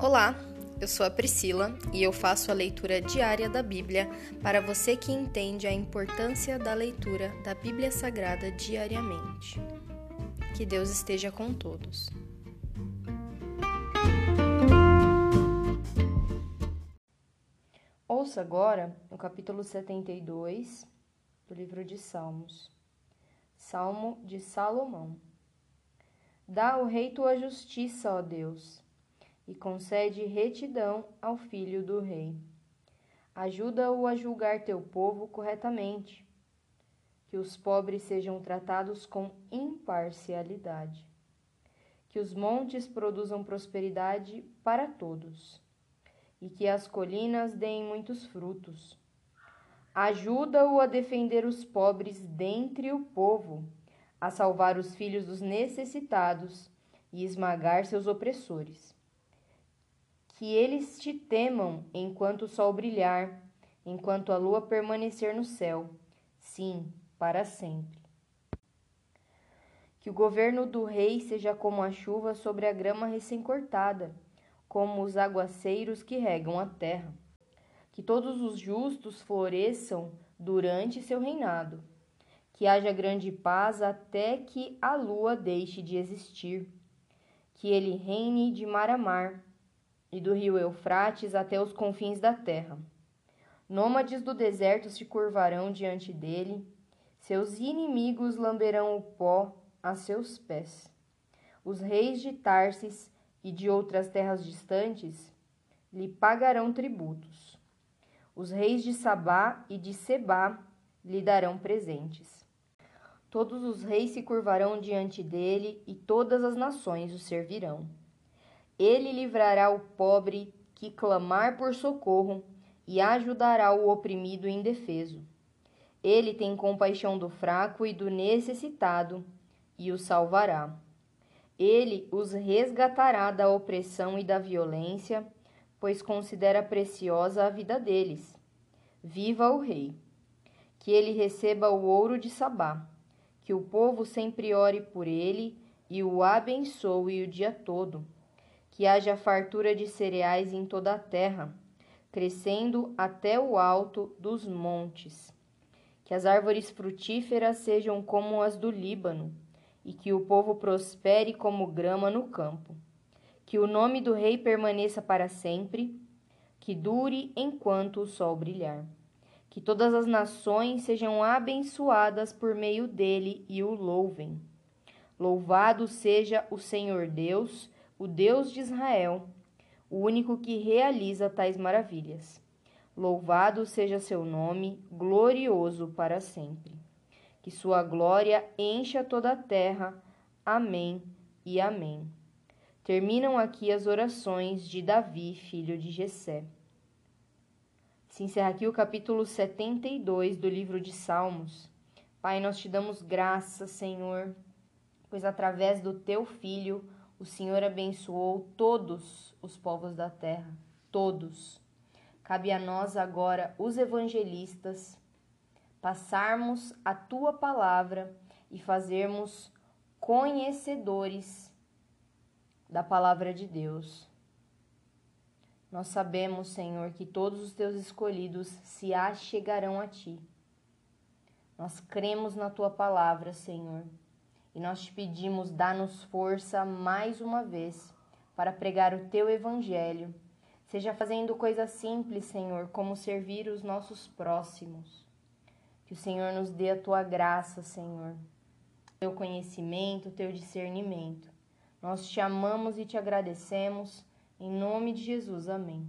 Olá, eu sou a Priscila e eu faço a leitura diária da Bíblia para você que entende a importância da leitura da Bíblia Sagrada diariamente. Que Deus esteja com todos. Ouça agora o capítulo 72 do livro de Salmos. Salmo de Salomão. Dá ao rei tua justiça, ó Deus e concede retidão ao filho do rei. Ajuda-o a julgar teu povo corretamente, que os pobres sejam tratados com imparcialidade, que os montes produzam prosperidade para todos, e que as colinas deem muitos frutos. Ajuda-o a defender os pobres dentre o povo, a salvar os filhos dos necessitados e esmagar seus opressores que eles te temam enquanto o sol brilhar, enquanto a lua permanecer no céu, sim, para sempre. Que o governo do rei seja como a chuva sobre a grama recém-cortada, como os aguaceiros que regam a terra. Que todos os justos floresçam durante seu reinado. Que haja grande paz até que a lua deixe de existir. Que ele reine de mar a mar e do rio Eufrates até os confins da terra. Nômades do deserto se curvarão diante dele, seus inimigos lamberão o pó a seus pés. Os reis de Tarsis e de outras terras distantes lhe pagarão tributos. Os reis de Sabá e de Sebá lhe darão presentes. Todos os reis se curvarão diante dele e todas as nações o servirão. Ele livrará o pobre que clamar por socorro e ajudará o oprimido indefeso. Ele tem compaixão do fraco e do necessitado e o salvará. Ele os resgatará da opressão e da violência, pois considera preciosa a vida deles. Viva o Rei! Que ele receba o ouro de Sabá, que o povo sempre ore por ele e o abençoe o dia todo que haja fartura de cereais em toda a terra, crescendo até o alto dos montes. Que as árvores frutíferas sejam como as do Líbano, e que o povo prospere como grama no campo. Que o nome do rei permaneça para sempre, que dure enquanto o sol brilhar. Que todas as nações sejam abençoadas por meio dele e o louvem. Louvado seja o Senhor Deus, o Deus de Israel, o único que realiza tais maravilhas. Louvado seja seu nome, glorioso para sempre. Que sua glória encha toda a terra. Amém e amém. Terminam aqui as orações de Davi, filho de Jessé. Se encerra aqui o capítulo 72 do livro de Salmos. Pai, nós te damos graças, Senhor, pois através do teu filho o Senhor abençoou todos os povos da terra, todos. Cabe a nós agora, os evangelistas, passarmos a tua palavra e fazermos conhecedores da palavra de Deus. Nós sabemos, Senhor, que todos os teus escolhidos se achegarão a ti. Nós cremos na tua palavra, Senhor e nós te pedimos, dá-nos força mais uma vez para pregar o teu evangelho. Seja fazendo coisas simples, Senhor, como servir os nossos próximos. Que o Senhor nos dê a tua graça, Senhor, teu conhecimento, teu discernimento. Nós te amamos e te agradecemos. Em nome de Jesus, amém.